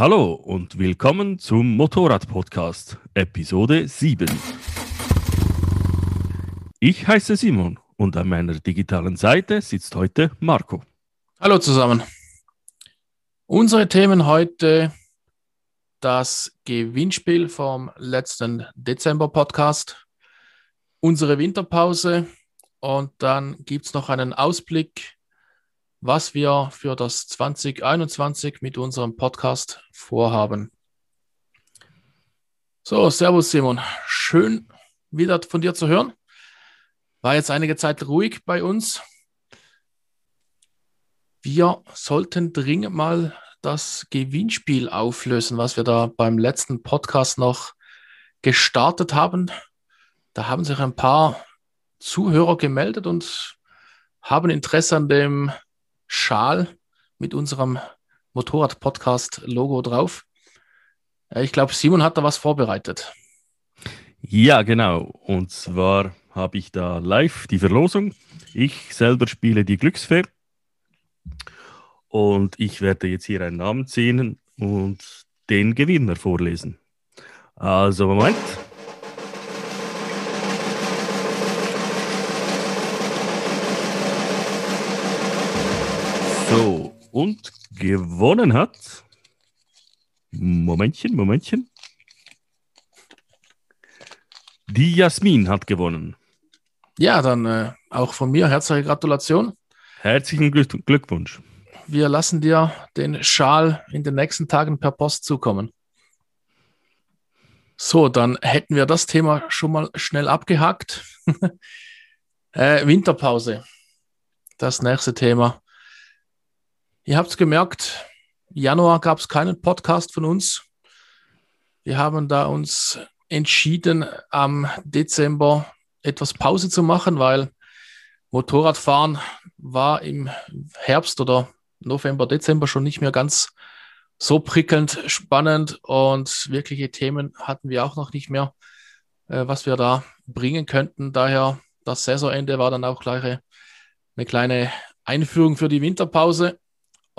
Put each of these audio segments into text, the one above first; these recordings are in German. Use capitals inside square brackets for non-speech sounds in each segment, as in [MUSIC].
Hallo und willkommen zum Motorrad-Podcast, Episode 7. Ich heiße Simon und an meiner digitalen Seite sitzt heute Marco. Hallo zusammen. Unsere Themen heute das Gewinnspiel vom letzten Dezember-Podcast, unsere Winterpause und dann gibt es noch einen Ausblick, was wir für das 2021 mit unserem Podcast vorhaben. So, Servus Simon. Schön wieder von dir zu hören. War jetzt einige Zeit ruhig bei uns. Wir sollten dringend mal das Gewinnspiel auflösen, was wir da beim letzten Podcast noch gestartet haben. Da haben sich ein paar Zuhörer gemeldet und haben Interesse an dem Schal mit unserem Motorrad-Podcast-Logo drauf. Ich glaube, Simon hat da was vorbereitet. Ja, genau. Und zwar habe ich da live die Verlosung. Ich selber spiele die Glücksfee. Und ich werde jetzt hier einen Namen ziehen und den Gewinner vorlesen. Also, Moment. So, und gewonnen hat. Momentchen, Momentchen. Die Jasmin hat gewonnen. Ja, dann äh, auch von mir herzliche Gratulation. Herzlichen Glückwunsch. Wir lassen dir den Schal in den nächsten Tagen per Post zukommen. So, dann hätten wir das Thema schon mal schnell abgehakt. [LAUGHS] äh, Winterpause. Das nächste Thema. Ihr habt es gemerkt, Januar gab es keinen Podcast von uns. Wir haben da uns entschieden, am Dezember etwas Pause zu machen, weil Motorradfahren war im Herbst oder November, Dezember schon nicht mehr ganz so prickelnd spannend und wirkliche Themen hatten wir auch noch nicht mehr, äh, was wir da bringen könnten. Daher das Saisonende war dann auch gleich eine kleine Einführung für die Winterpause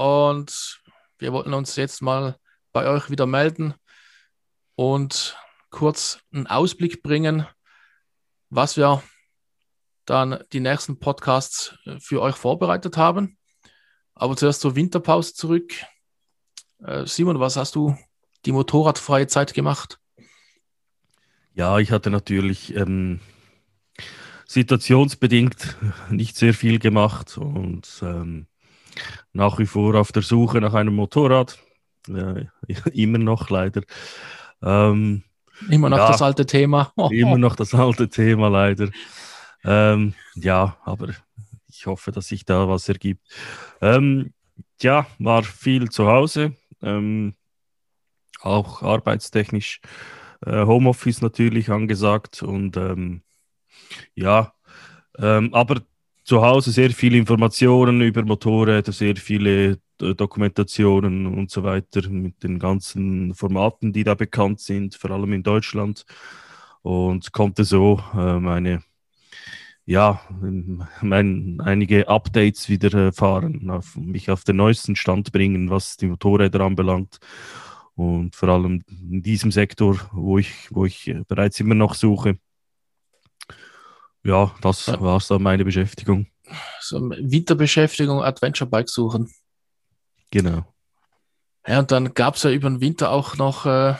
und wir wollten uns jetzt mal bei euch wieder melden und kurz einen Ausblick bringen, was wir dann die nächsten Podcasts für euch vorbereitet haben. Aber zuerst zur Winterpause zurück. Äh, Simon, was hast du die motorradfreie Zeit gemacht? Ja, ich hatte natürlich ähm, situationsbedingt [LAUGHS] nicht sehr viel gemacht und ähm, nach wie vor auf der Suche nach einem Motorrad. Äh, [LAUGHS] immer noch leider. Ähm, immer noch ja, das alte Thema. Oh. [LAUGHS] Immer noch das alte Thema leider. Ähm, ja, aber ich hoffe, dass sich da was ergibt. Ähm, ja, war viel zu Hause, ähm, auch arbeitstechnisch. Äh, Homeoffice natürlich angesagt und ähm, ja, ähm, aber zu Hause sehr viele Informationen über Motorräder, sehr viele äh, Dokumentationen und so weiter mit den ganzen Formaten, die da bekannt sind, vor allem in Deutschland. Und konnte so äh, meine, ja, mein, einige Updates wieder erfahren, auf, mich auf den neuesten Stand bringen, was die Motorräder anbelangt. Und vor allem in diesem Sektor, wo ich, wo ich bereits immer noch suche. Ja, das ja. war dann meine Beschäftigung. So Winterbeschäftigung, Adventure Bike suchen. Genau. Ja, und dann gab es ja über den Winter auch noch äh,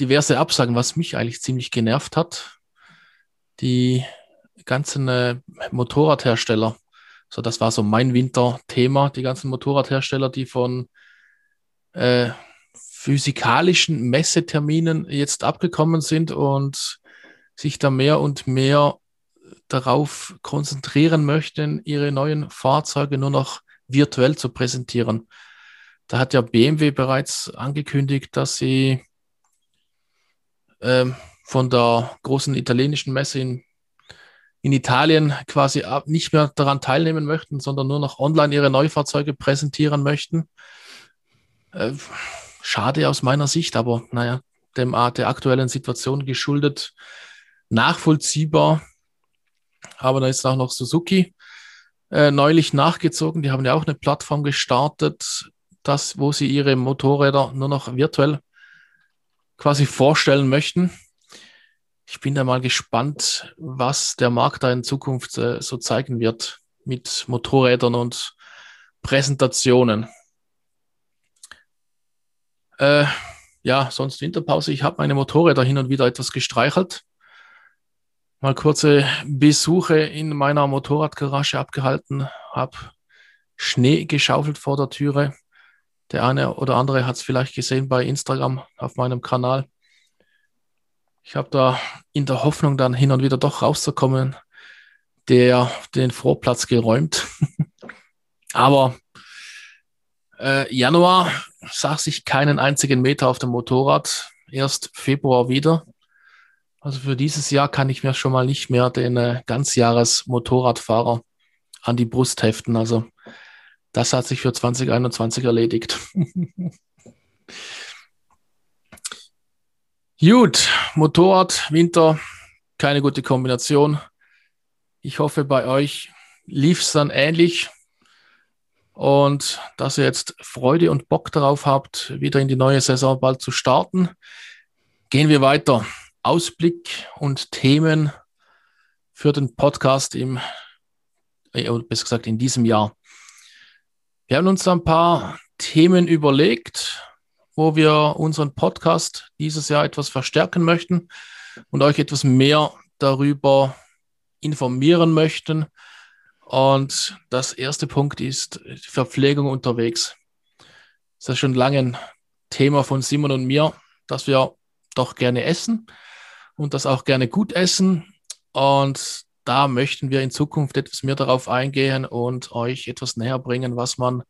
diverse Absagen, was mich eigentlich ziemlich genervt hat. Die ganzen äh, Motorradhersteller. So, das war so mein Winterthema, die ganzen Motorradhersteller, die von äh, physikalischen Messeterminen jetzt abgekommen sind und sich da mehr und mehr darauf konzentrieren möchten, ihre neuen Fahrzeuge nur noch virtuell zu präsentieren. Da hat ja BMW bereits angekündigt, dass sie ähm, von der großen italienischen Messe in, in Italien quasi nicht mehr daran teilnehmen möchten, sondern nur noch online ihre Neufahrzeuge präsentieren möchten. Äh, schade aus meiner Sicht, aber naja, dem der aktuellen Situation geschuldet, nachvollziehbar. Aber da ist auch noch Suzuki äh, neulich nachgezogen. Die haben ja auch eine Plattform gestartet, das, wo sie ihre Motorräder nur noch virtuell quasi vorstellen möchten. Ich bin da mal gespannt, was der Markt da in Zukunft äh, so zeigen wird mit Motorrädern und Präsentationen. Äh, ja, sonst Winterpause. Ich habe meine Motorräder hin und wieder etwas gestreichelt. Mal kurze Besuche in meiner Motorradgarage abgehalten, habe Schnee geschaufelt vor der Türe. Der eine oder andere hat es vielleicht gesehen bei Instagram auf meinem Kanal. Ich habe da in der Hoffnung, dann hin und wieder doch rauszukommen, der den Vorplatz geräumt. [LAUGHS] Aber äh, Januar sah sich keinen einzigen Meter auf dem Motorrad. Erst Februar wieder. Also für dieses Jahr kann ich mir schon mal nicht mehr den äh, Ganzjahres-Motorradfahrer an die Brust heften. Also das hat sich für 2021 erledigt. [LAUGHS] Gut, Motorrad, Winter, keine gute Kombination. Ich hoffe, bei euch lief es dann ähnlich und dass ihr jetzt Freude und Bock darauf habt, wieder in die neue Saison bald zu starten. Gehen wir weiter. Ausblick und Themen für den Podcast im, äh, besser gesagt, in diesem Jahr. Wir haben uns ein paar Themen überlegt, wo wir unseren Podcast dieses Jahr etwas verstärken möchten und euch etwas mehr darüber informieren möchten. Und das erste Punkt ist Verpflegung unterwegs. Das ist schon lange ein Thema von Simon und mir, dass wir doch gerne essen und das auch gerne gut essen. Und da möchten wir in Zukunft etwas mehr darauf eingehen und euch etwas näher bringen, was man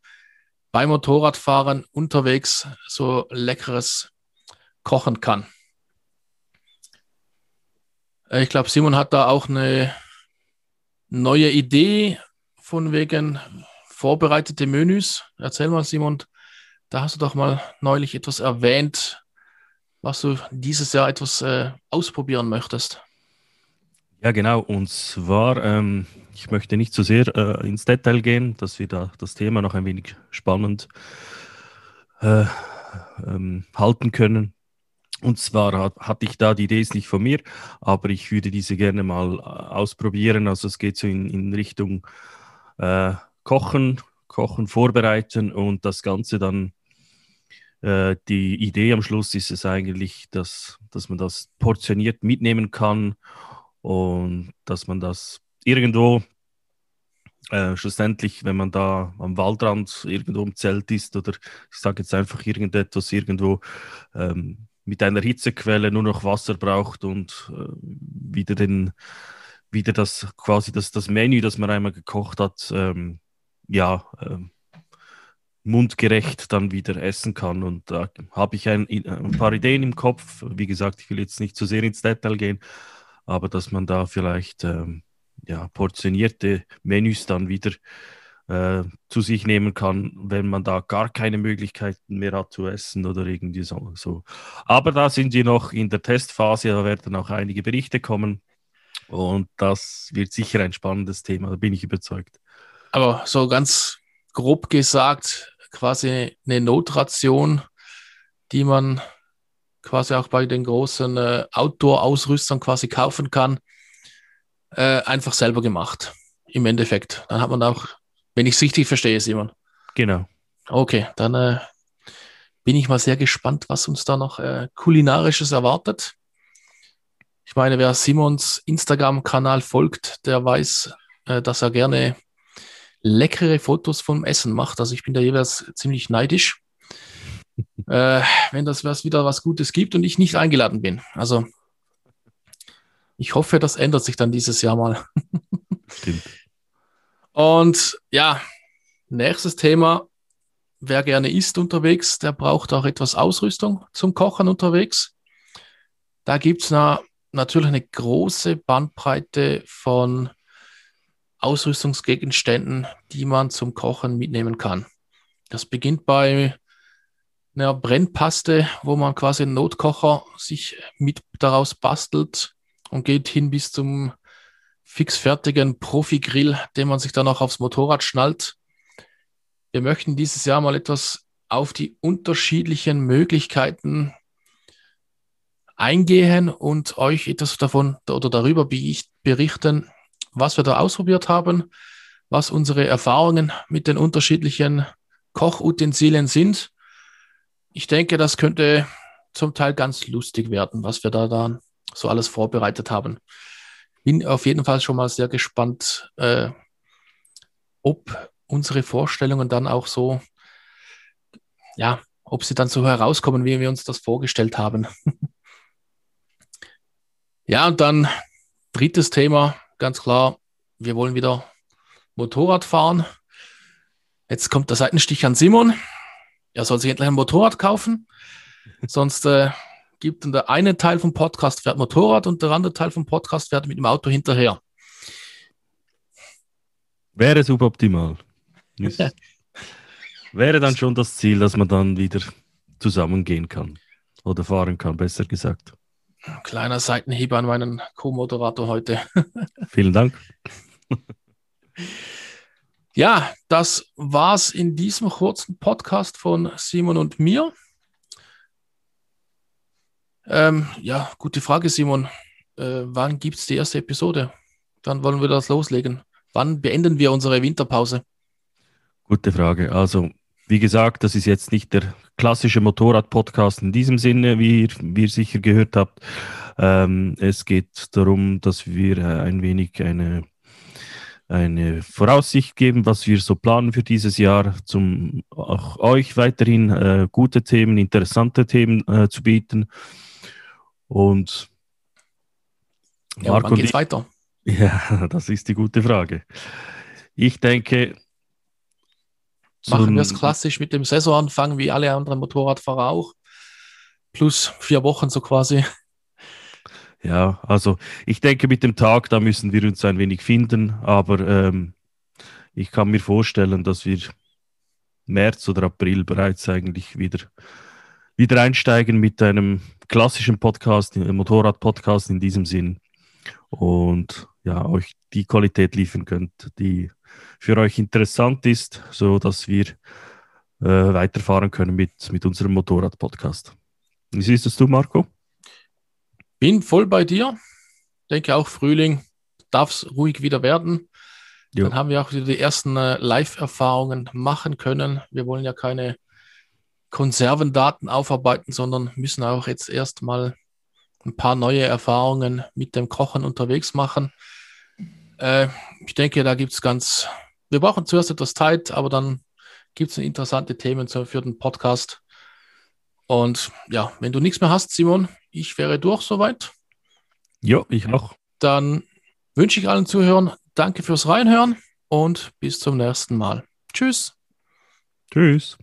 beim Motorradfahren unterwegs so leckeres kochen kann. Äh, ich glaube, Simon hat da auch eine neue Idee von wegen vorbereitete Menüs. Erzähl mal, Simon, da hast du doch mal neulich etwas erwähnt, was du dieses Jahr etwas äh, ausprobieren möchtest. Ja, genau. Und zwar, ähm, ich möchte nicht zu sehr äh, ins Detail gehen, dass wir da das Thema noch ein wenig spannend äh, ähm, halten können. Und zwar hat, hatte ich da die Idee, ist nicht von mir, aber ich würde diese gerne mal äh, ausprobieren. Also es geht so in, in Richtung äh, Kochen, Kochen, Vorbereiten und das Ganze dann äh, die Idee am Schluss ist es eigentlich, dass, dass man das portioniert mitnehmen kann und dass man das irgendwo äh, schlussendlich, wenn man da am Waldrand irgendwo im Zelt ist oder ich sage jetzt einfach irgendetwas irgendwo ähm, mit einer Hitzequelle nur noch Wasser braucht und äh, wieder den wieder das quasi das, das Menü, das man einmal gekocht hat, ähm, ja, ähm, mundgerecht dann wieder essen kann. Und da habe ich ein, ein paar Ideen im Kopf. Wie gesagt, ich will jetzt nicht zu sehr ins Detail gehen, aber dass man da vielleicht ähm, ja, portionierte Menüs dann wieder äh, zu sich nehmen kann, wenn man da gar keine Möglichkeiten mehr hat zu essen oder irgendwie so. so. Aber da sind wir noch in der Testphase, da werden auch einige Berichte kommen und das wird sicher ein spannendes Thema, da bin ich überzeugt. Aber so ganz grob gesagt, quasi eine Notration, die man quasi auch bei den großen äh, Outdoor-Ausrüstern quasi kaufen kann, äh, einfach selber gemacht. Im Endeffekt. Dann hat man auch, wenn ich es richtig verstehe, Simon. Genau. Okay, dann äh, bin ich mal sehr gespannt, was uns da noch äh, kulinarisches erwartet. Ich meine, wer Simons Instagram-Kanal folgt, der weiß, äh, dass er gerne leckere Fotos vom Essen macht. Also ich bin da jeweils ziemlich neidisch [LAUGHS] äh, wenn das was wieder was Gutes gibt und ich nicht eingeladen bin. Also ich hoffe, das ändert sich dann dieses Jahr mal. Stimmt. Und ja, nächstes Thema. Wer gerne isst unterwegs, der braucht auch etwas Ausrüstung zum Kochen unterwegs. Da gibt es na, natürlich eine große Bandbreite von Ausrüstungsgegenständen, die man zum Kochen mitnehmen kann. Das beginnt bei einer Brennpaste, wo man quasi einen Notkocher sich mit daraus bastelt und geht hin bis zum fixfertigen Profi-Grill, den man sich dann auch aufs Motorrad schnallt. Wir möchten dieses Jahr mal etwas auf die unterschiedlichen Möglichkeiten eingehen und euch etwas davon oder darüber berichten, was wir da ausprobiert haben, was unsere Erfahrungen mit den unterschiedlichen Kochutensilien sind. Ich denke, das könnte zum Teil ganz lustig werden, was wir da dann so alles vorbereitet haben. Bin auf jeden Fall schon mal sehr gespannt, äh, ob unsere Vorstellungen dann auch so, ja, ob sie dann so herauskommen, wie wir uns das vorgestellt haben. [LAUGHS] ja, und dann drittes Thema, ganz klar, wir wollen wieder Motorrad fahren. Jetzt kommt der Seitenstich an Simon. Er soll sich endlich ein Motorrad kaufen. [LAUGHS] Sonst äh, gibt dann der eine Teil vom Podcast fährt Motorrad und der andere Teil vom Podcast fährt mit dem Auto hinterher. Wäre suboptimal. [LAUGHS] wäre dann schon das Ziel, dass man dann wieder zusammengehen kann. Oder fahren kann, besser gesagt. Kleiner Seitenhieb an meinen Co-Moderator heute. [LAUGHS] Vielen Dank. [LAUGHS] Ja, das war's in diesem kurzen Podcast von Simon und mir. Ähm, ja, gute Frage, Simon. Äh, wann gibt es die erste Episode? Wann wollen wir das loslegen? Wann beenden wir unsere Winterpause? Gute Frage. Also, wie gesagt, das ist jetzt nicht der klassische Motorrad-Podcast in diesem Sinne, wie ihr, wie ihr sicher gehört habt. Ähm, es geht darum, dass wir äh, ein wenig eine eine Voraussicht geben, was wir so planen für dieses Jahr, um auch euch weiterhin äh, gute Themen, interessante Themen äh, zu bieten. Und ja, Marco, wann geht's weiter? [LAUGHS] Ja, das ist die gute Frage. Ich denke, machen wir es klassisch mit dem Saisonanfang, wie alle anderen Motorradfahrer auch. Plus vier Wochen so quasi. Ja, also ich denke, mit dem Tag, da müssen wir uns ein wenig finden, aber ähm, ich kann mir vorstellen, dass wir März oder April bereits eigentlich wieder, wieder einsteigen mit einem klassischen Podcast, einem Motorrad-Podcast in diesem Sinn und ja, euch die Qualität liefern könnt, die für euch interessant ist, so dass wir äh, weiterfahren können mit, mit unserem Motorrad-Podcast. Wie siehst du, Marco? Bin voll bei dir. Denke auch Frühling darf es ruhig wieder werden. Jo. Dann haben wir auch wieder die ersten äh, Live-Erfahrungen machen können. Wir wollen ja keine Konservendaten aufarbeiten, sondern müssen auch jetzt erstmal ein paar neue Erfahrungen mit dem Kochen unterwegs machen. Äh, ich denke, da gibt es ganz, wir brauchen zuerst etwas Zeit, aber dann gibt es interessante Themen für den Podcast. Und ja, wenn du nichts mehr hast, Simon, ich wäre durch soweit. Ja, ich auch. Dann wünsche ich allen Zuhörern danke fürs Reinhören und bis zum nächsten Mal. Tschüss. Tschüss.